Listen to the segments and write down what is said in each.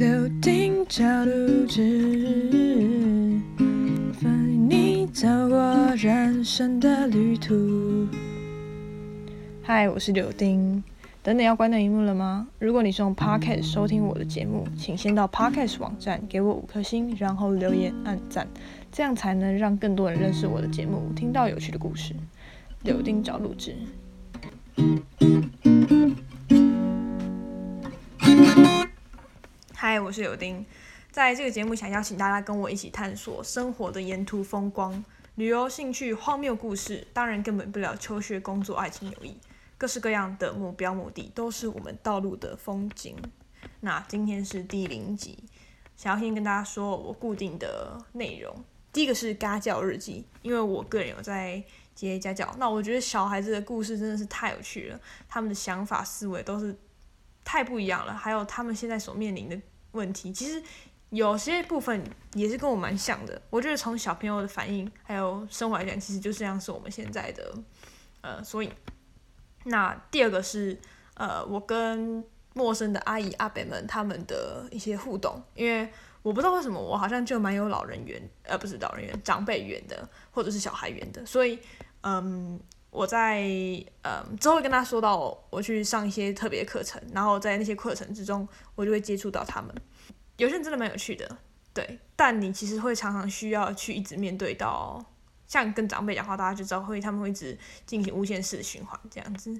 柳丁找录制，陪你走过人生的旅途。嗨，我是柳丁。等等要关掉荧幕了吗？如果你是用 Podcast 收听我的节目，请先到 Podcast 网站给我五颗星，然后留言按赞，这样才能让更多人认识我的节目，听到有趣的故事。柳丁找录制。嗨，我是柳丁，在这个节目想邀请大家跟我一起探索生活的沿途风光、旅游兴趣、荒谬故事，当然根本不了求学、工作、爱情、友谊，各式各样的目标目的都是我们道路的风景。那今天是第零集，想要先跟大家说我固定的内容。第一个是家教日记，因为我个人有在接家教，那我觉得小孩子的故事真的是太有趣了，他们的想法思维都是太不一样了，还有他们现在所面临的问题，其实有些部分也是跟我蛮像的。我觉得从小朋友的反应还有生活来讲，其实就像是我们现在的呃，所以那第二个是呃，我跟陌生的阿姨阿伯们他们的一些互动，因为我不知道为什么我好像就蛮有老人缘，呃，不是老人缘，长辈缘的，或者是小孩缘的，所以嗯。我在嗯之后会跟他说到我去上一些特别课程，然后在那些课程之中，我就会接触到他们。有些人真的蛮有趣的，对。但你其实会常常需要去一直面对到，像跟长辈讲话，大家就知道会他们会一直进行无限式的循环这样子。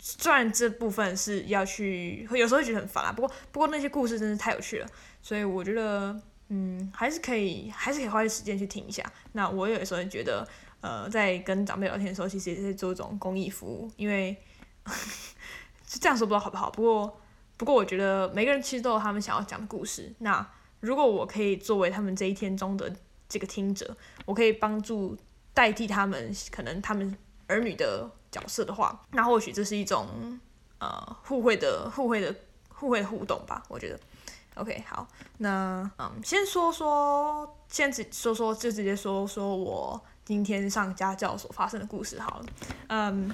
虽然这部分是要去，会有时候会觉得很烦啊，不过不过那些故事真是太有趣了，所以我觉得嗯还是可以还是可以花些时间去听一下。那我有时候觉得。呃，在跟长辈聊天的时候，其实也是做一种公益服务，因为是这样说不知道好不好。不过，不过我觉得每个人其实都有他们想要讲的故事。那如果我可以作为他们这一天中的这个听者，我可以帮助代替他们，可能他们儿女的角色的话，那或许这是一种呃互惠的、互惠的、互惠互动吧。我觉得，OK，好，那嗯，先说说，先直说说，就直接说说我。今天上家教所发生的故事，好了，嗯，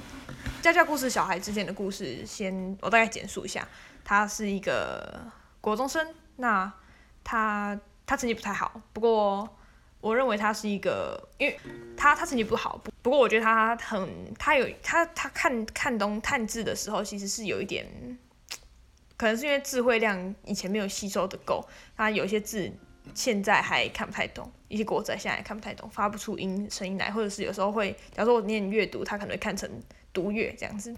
家教故事，小孩之间的故事，先我大概简述一下。他是一个国中生，那他他成绩不太好，不过我认为他是一个，因为他他成绩不好，不不过我觉得他很，他有他他看看东看字的时候，其实是有一点，可能是因为智慧量以前没有吸收的够，他有些字。现在还看不太懂一些国仔，现在也看不太懂，发不出音声音来，或者是有时候会，假如说我念阅读，他可能会看成读阅这样子，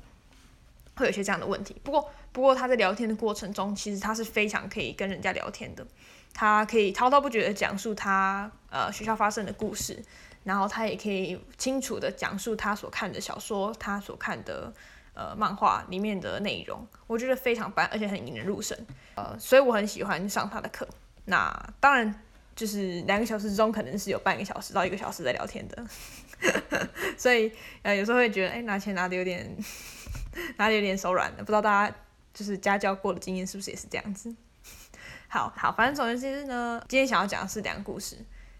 会有些这样的问题。不过，不过他在聊天的过程中，其实他是非常可以跟人家聊天的，他可以滔滔不绝的讲述他呃学校发生的故事，然后他也可以清楚的讲述他所看的小说，他所看的呃漫画里面的内容，我觉得非常棒，而且很引人入胜，呃，所以我很喜欢上他的课。那当然，就是两个小时之中，可能是有半个小时到一个小时在聊天的，所以呃有时候会觉得，哎，拿钱拿的有点，拿的有点手软的，不知道大家就是家教过的经验是不是也是这样子？好好，反正总而言之呢，今天想要讲的是两个故事。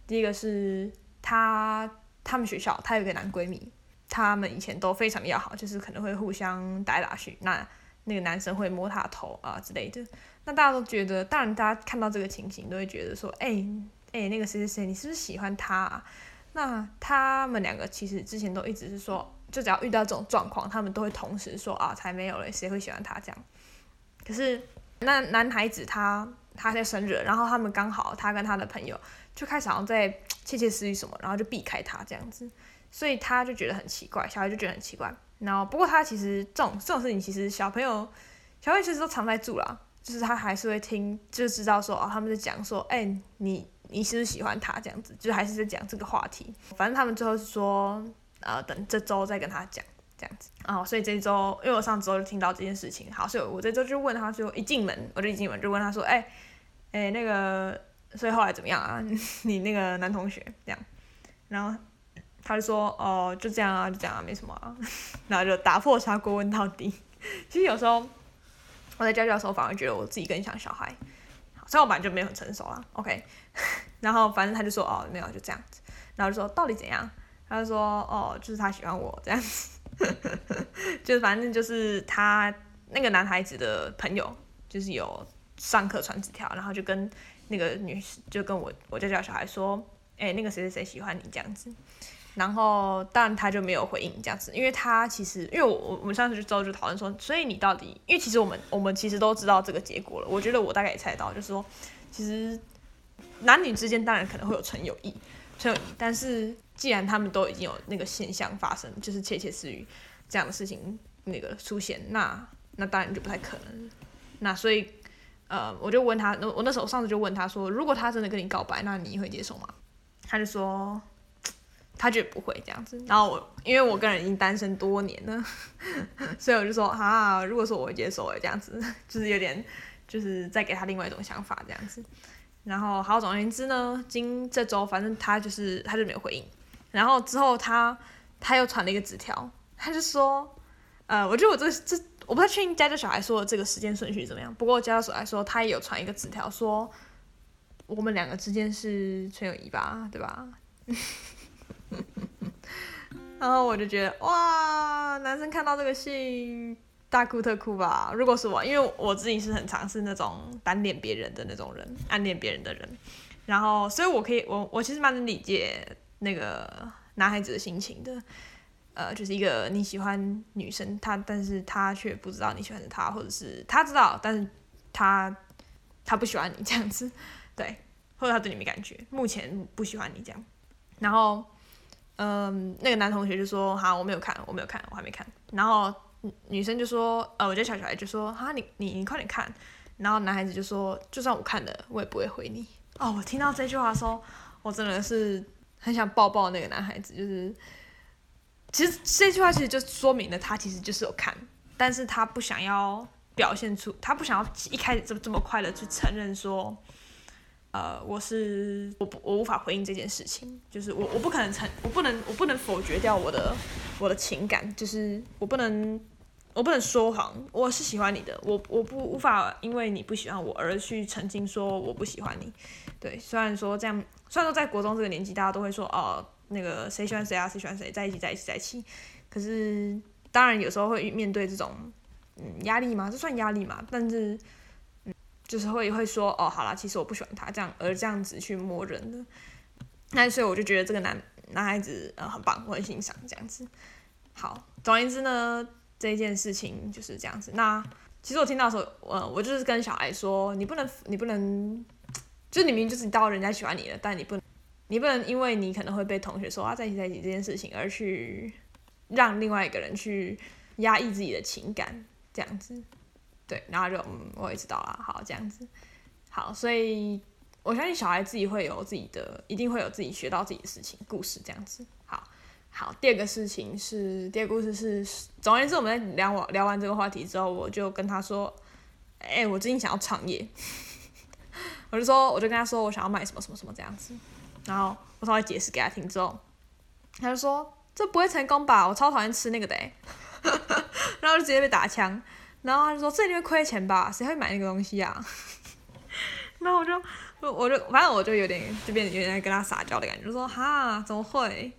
第一个是他他们学校，他有一个男闺蜜，他们以前都非常要好，就是可能会互相打来打去，那那个男生会摸她头啊之类的。那大家都觉得，当然大家看到这个情形都会觉得说，哎哎，那个谁谁谁，你是不是喜欢他？啊？那他们两个其实之前都一直是说，就只要遇到这种状况，他们都会同时说啊，才没有嘞，谁会喜欢他这样？可是那男孩子他他在生日，然后他们刚好他跟他的朋友就开始好像在窃窃私语什么，然后就避开他这样子，所以他就觉得很奇怪，小孩就觉得很奇怪。然后不过他其实这种这种事情，其实小朋友小朋友其实都常在做啦。就是他还是会听，就知道说哦，他们在讲说，哎，你你是不是喜欢他这样子，就还是在讲这个话题。反正他们最后是说，呃，等这周再跟他讲这样子。哦，所以这周，因为我上周就听到这件事情，好，所以我这周就问他说，一进门我就一进门就问他说，哎，哎，那个，所以后来怎么样啊？你那个男同学这样，然后他就说，哦，就这样啊，就这样啊，没什么啊，然后就打破砂锅问到底。其实有时候。我在教教的时候，反而觉得我自己更像小孩，所以我本来就没有很成熟啦。OK，然后反正他就说哦，没有就这样子，然后就说到底怎样？他就说哦，就是他喜欢我这样子，就是反正就是他那个男孩子的朋友，就是有上课传纸条，然后就跟那个女就跟我我家教小孩说，哎，那个谁谁谁喜欢你这样子。然后但他就没有回应这样子，因为他其实因为我我们上次就之后就讨论说，所以你到底因为其实我们我们其实都知道这个结果了，我觉得我大概也猜到，就是说其实男女之间当然可能会有纯友谊，纯友谊，但是既然他们都已经有那个现象发生，就是窃窃私语这样的事情那个出现，那那当然就不太可能。那所以呃，我就问他，我那时候上次就问他说，如果他真的跟你告白，那你会接受吗？他就说。他觉得不会这样子，然后我因为我个人已经单身多年了，所以我就说啊，如果说我会接受，这样子就是有点就是再给他另外一种想法这样子。然后好，总而言之呢，今这周反正他就是他就没有回应。然后之后他他又传了一个纸条，他就说，呃，我觉得我这这我不太确定家教小孩说的这个时间顺序怎么样，不过家教小孩说他也有传一个纸条说，我们两个之间是纯友谊吧，对吧？然后我就觉得哇，男生看到这个信大哭特哭吧。如果是我，因为我自己是很尝试那种单恋别人的那种人，暗恋别人的人。然后，所以我可以，我我其实蛮能理解那个男孩子的心情的。呃，就是一个你喜欢女生，他但是他却不知道你喜欢他，或者是他知道，但是他他不喜欢你这样子，对，或者他对你没感觉，目前不喜欢你这样。然后。嗯，那个男同学就说：“好，我没有看，我没有看，我还没看。”然后女生就说：“呃，我家小小孩就说：哈，你你你快点看。”然后男孩子就说：“就算我看了，我也不会回你。”哦，我听到这句话的时候，我真的是很想抱抱那个男孩子。就是，其实这句话其实就说明了他其实就是有看，但是他不想要表现出，他不想要一开始这么这么快的去承认说。呃，我是我不我无法回应这件事情，就是我我不可能承我不能我不能否决掉我的我的情感，就是我不能我不能说谎，我是喜欢你的，我我不无法因为你不喜欢我而去澄清说我不喜欢你。对，虽然说这样，虽然说在国中这个年纪，大家都会说哦，那个谁喜欢谁啊，谁喜欢谁，在一起在一起在一起。可是当然有时候会面对这种嗯压力嘛，这算压力嘛，但是。就是会会说哦，好了，其实我不喜欢他这样，而这样子去摸人的，那所以我就觉得这个男男孩子呃很棒，我很欣赏这样子。好，总而言之呢，这件事情就是这样子。那其实我听到的时候，呃，我就是跟小孩说，你不能，你不能，就是你明明就是知道人家喜欢你了，但你不能，你不能因为你可能会被同学说啊在一起在一起这件事情，而去让另外一个人去压抑自己的情感这样子。对，然后就嗯，我也知道啦，好这样子，好，所以我相信小孩自己会有自己的，一定会有自己学到自己的事情故事这样子。好，好，第二个事情是，第二个故事是，总而言之，我们在聊完聊完这个话题之后，我就跟他说，哎，我最近想要创业，我就说，我就跟他说，我想要卖什么什么什么这样子，然后我稍微解释给他听之后，他就说，这不会成功吧？我超讨厌吃那个的，然后就直接被打枪。然后他就说：“这里会亏钱吧？谁会买那个东西啊？” 然后我就，我就，反正我就有点，就变有点跟他撒娇的感觉，就说：“哈，怎么会？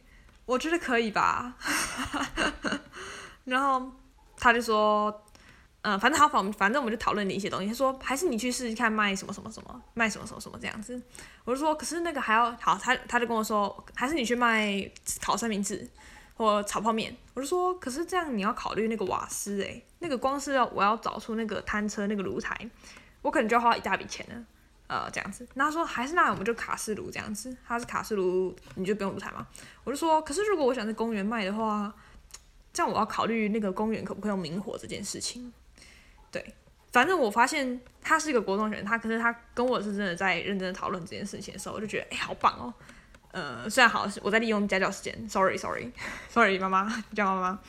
我觉得可以吧。”然后他就说：“嗯，反正他反反正我们就讨论了一些东西。他说：还是你去试试看卖什么什么什么，卖什么什么什么这样子。”我就说：“可是那个还要好。”他他就跟我说：“还是你去卖烤三明治。”或炒泡面，我就说，可是这样你要考虑那个瓦斯诶，那个光是要我要找出那个摊车那个炉台，我可能就要花一大笔钱呢，呃，这样子。那他说还是那我们就卡式炉这样子，他是卡式炉，你就不用炉台吗？我就说，可是如果我想在公园卖的话，这样我要考虑那个公园可不可以用明火这件事情。对，反正我发现他是一个国中生，他可是他跟我是真的在认真讨论这件事情的时候，我就觉得哎，好棒哦。呃，虽然好，我在利用家教时间，sorry，sorry，sorry，妈妈你叫妈妈。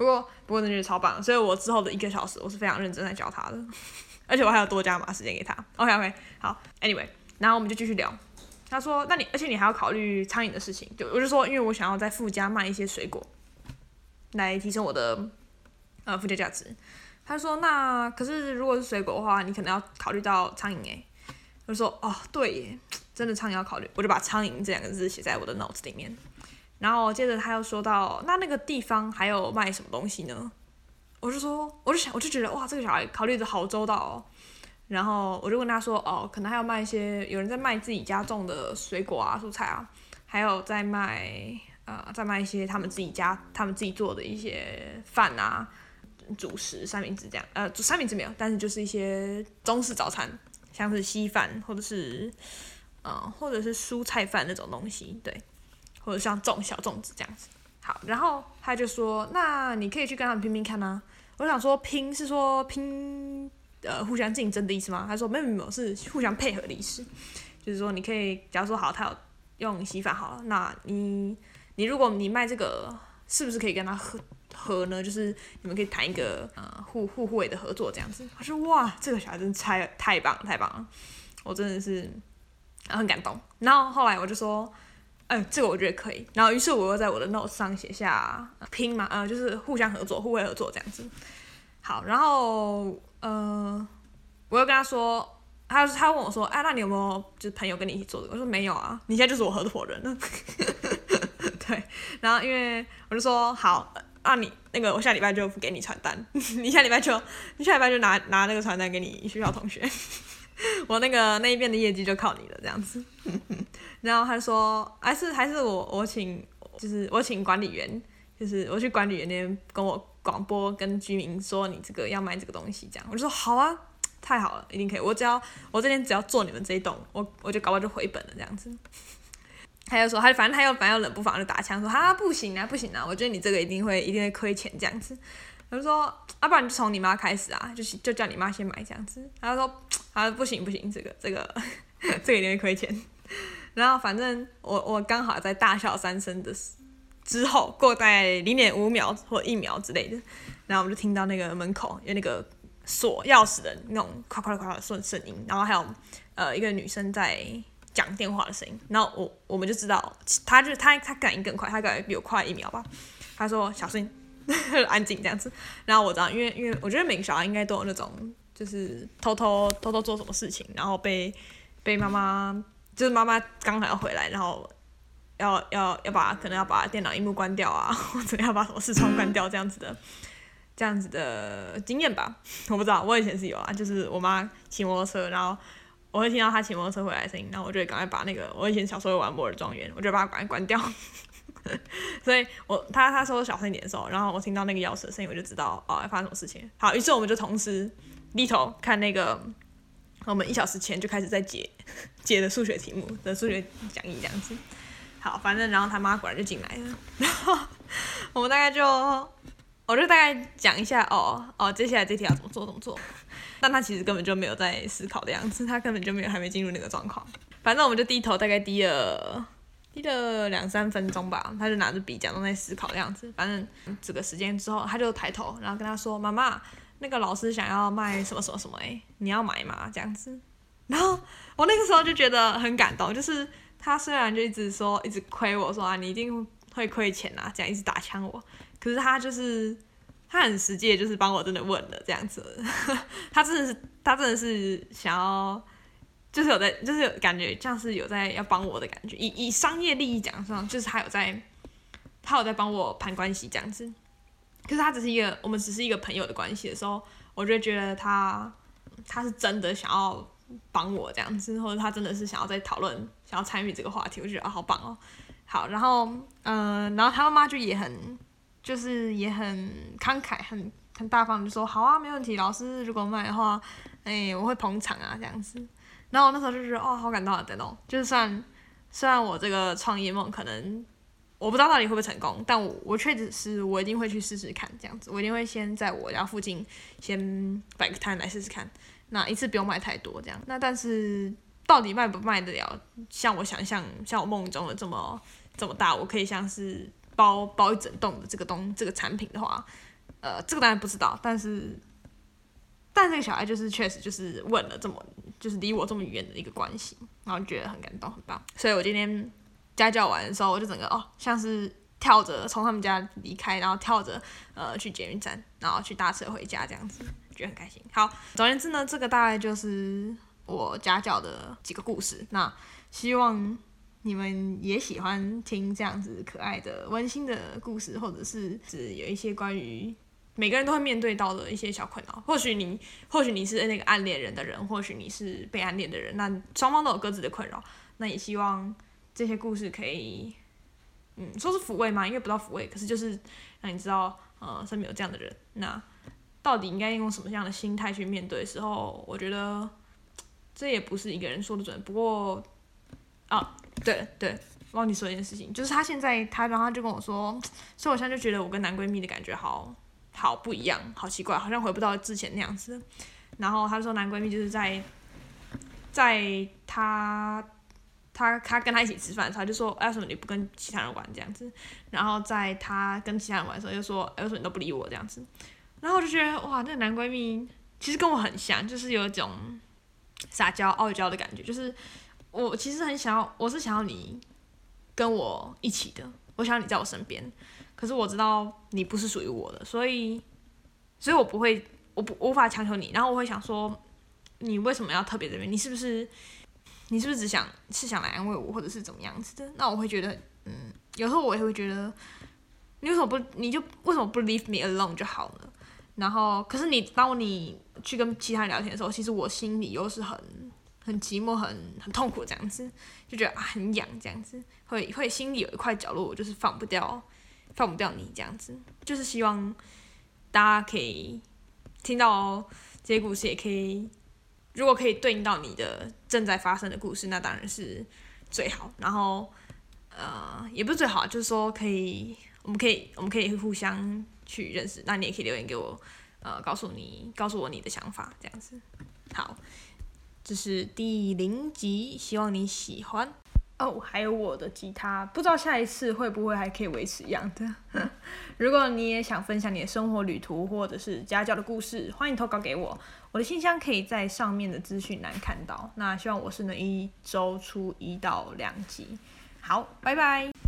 不过，不过真的超棒，所以我之后的一个小时，我是非常认真在教他的，而且我还要多加码时间给他。OK，OK，好，Anyway，然后我们就继续聊。他说，那你，而且你还要考虑苍蝇的事情。就我就说，因为我想要在附加卖一些水果，来提升我的呃附加价值。他说，那可是如果是水果的话，你可能要考虑到苍蝇诶。我就说，哦，对耶。真的苍蝇要考虑，我就把苍蝇这两个字写在我的脑子里面。然后接着他又说到，那那个地方还有卖什么东西呢？我就说，我就想，我就觉得哇，这个小孩考虑的好周到哦。然后我就问他说，哦，可能还要卖一些，有人在卖自己家种的水果啊、蔬菜啊，还有在卖，呃，在卖一些他们自己家、他们自己做的一些饭啊、主食、三明治这样，呃，三明治没有，但是就是一些中式早餐，像是稀饭或者是，嗯，或者是蔬菜饭那种东西，对，或者像种小粽子这样子。好，然后他就说，那你可以去跟他们拼拼看啊。我想说拼是说拼，呃，互相竞争的意思吗？他说没有没有，是互相配合的意思。就是说你可以，假如说好，他有用洗发好了，那你你如果你卖这个，是不是可以跟他合合呢？就是你们可以谈一个呃互互惠的合作这样子。他说哇，这个小孩真太太棒太棒了，我真的是很感动。然后后来我就说。嗯，这个我觉得可以。然后，于是我又在我的 notes 上写下拼嘛，呃，就是互相合作、互惠合作这样子。好，然后，呃，我又跟他说，他他问我说，哎，那你有没有就是朋友跟你一起做的？我说没有啊，你现在就是我合伙人了。对，然后因为我就说好，那你那个我下礼拜就不给你传单，你下礼拜就你下礼拜就拿拿那个传单给你学校同学。我那个那一边的业绩就靠你了，这样子。然后他说，还是还是我我请，就是我请管理员，就是我去管理员那边跟我广播跟居民说，你这个要卖这个东西，这样我就说好啊，太好了，一定可以。我只要我这边只要做你们这一栋，我我就搞不好就回本了，这样子。他就说，他反正他又反正冷不防就打枪说，哈不行啊不行啊，我觉得你这个一定会一定会亏钱这样子。他就说，要不然就从你妈开始啊，就就叫你妈先买这样子。他说。啊，不行不行，这个这个 这个一定会亏钱。然后反正我我刚好在大笑三声的之后，过大概零点五秒或一秒之类的，然后我们就听到那个门口有那个锁钥匙的那种咔咔咔的声声音，然后还有呃一个女生在讲电话的声音。然后我我们就知道，她就她她感应更快，她感觉比我快一秒吧。她说小心，安静这样子。然后我知道，因为因为我觉得每个小孩应该都有那种。就是偷偷偷偷做什么事情，然后被被妈妈，就是妈妈刚好要回来，然后要要要把可能要把电脑荧幕关掉啊，或者要把什么视窗关掉这样子的，这样子的经验吧。我不知道，我以前是有啊，就是我妈骑摩托车，然后我会听到她骑摩托车回来的声音，然后我就赶快把那个我以前小时候玩摩尔庄园，我就把它赶快关掉。所以我他他说小声一点的时候，然后我听到那个钥匙的声音，我就知道哦要发生什么事情。好，于是我们就同时。低头看那个，我们一小时前就开始在解 解的数学题目的数学讲义这样子。好，反正然后他妈果然就进来了，然后我们大概就，我就大概讲一下哦哦，接下来这题要怎么做怎么做。但他其实根本就没有在思考的样子，他根本就没有还没进入那个状况。反正我们就低头大概低了低了两三分钟吧，他就拿着笔假装在思考的样子。反正这个时间之后，他就抬头，然后跟他说：“妈妈。”那个老师想要卖什么什么什么哎，你要买吗？这样子，然后我那个时候就觉得很感动，就是他虽然就一直说一直亏我说啊，你一定会亏钱啊，这样一直打枪我，可是他就是他很实际，就是帮我真的问了这样子，他真的是他真的是想要，就是有在就是有感觉像是有在要帮我的感觉，以以商业利益讲上，就是他有在他有在帮我盘关系这样子。可是他只是一个，我们只是一个朋友的关系的时候，我就觉得他他是真的想要帮我这样子，或者他真的是想要在讨论，想要参与这个话题，我觉得啊好棒哦。好，然后嗯，然后他妈妈就也很，就是也很慷慨，很很大方，就说好啊，没问题，老师如果卖的话，哎，我会捧场啊这样子。然后我那时候就觉得哦，好感动啊，等等，就是算虽然我这个创业梦可能。我不知道到底会不会成功，但我我确实是我一定会去试试看，这样子，我一定会先在我家附近先摆个摊来试试看，那一次不用卖太多这样，那但是到底卖不卖得了，像我想象，像我梦中的这么这么大，我可以像是包包一整栋的这个东这个产品的话，呃，这个当然不知道，但是但这个小孩就是确实就是问了这么就是离我这么远的一个关系，然后觉得很感动很棒，所以我今天。家教完的时候，我就整个哦，像是跳着从他们家离开，然后跳着呃去捷运站，然后去搭车回家这样子，觉得很开心。好，总而言之呢，这个大概就是我家教的几个故事。那希望你们也喜欢听这样子可爱的、温馨的故事，或者是有一些关于每个人都会面对到的一些小困扰。或许你，或许你是那个暗恋人的人，或许你是被暗恋的人，那双方都有各自的困扰。那也希望这些故事可以，嗯，说是抚慰嘛，因为不到抚慰，可是就是让你知道，呃，身边有这样的人。那到底应该用什么样的心态去面对的时候，我觉得这也不是一个人说的准。不过，啊，对对。忘记说一件事情，就是他现在他然后他就跟我说，所以我现在就觉得我跟男闺蜜的感觉好好不一样，好奇怪，好像回不到之前那样子。然后他说男闺蜜就是在在他他他跟他一起吃饭的时候，就说为什么你不跟其他人玩这样子？然后在他跟其他人玩的时候，就说为什么你都不理我这样子？然后我就觉得哇，那个男闺蜜其实跟我很像，就是有一种撒娇傲娇的感觉，就是我其实很想要，我是想要你。跟我一起的，我想要你在我身边，可是我知道你不是属于我的，所以，所以我不会，我不无法强求你。然后我会想说，你为什么要特别这边？你是不是，你是不是只想是想来安慰我，或者是怎么样子的？那我会觉得，嗯，有时候我也会觉得，你为什么不，你就为什么不 leave me alone 就好了？然后，可是你当你去跟其他人聊天的时候，其实我心里又是很。很寂寞，很很痛苦，这样子就觉得很痒，这样子会会心里有一块角落，我就是放不掉，放不掉你这样子，就是希望大家可以听到这些故事，也可以如果可以对应到你的正在发生的故事，那当然是最好。然后呃也不是最好，就是说可以，我们可以我们可以互相去认识。那你也可以留言给我，呃告诉你告诉我你的想法，这样子好。这是第零集，希望你喜欢哦。还有我的吉他，不知道下一次会不会还可以维持一样的。如果你也想分享你的生活旅途或者是家教的故事，欢迎投稿给我。我的信箱可以在上面的资讯栏看到。那希望我是能一周出一到两集。好，拜拜。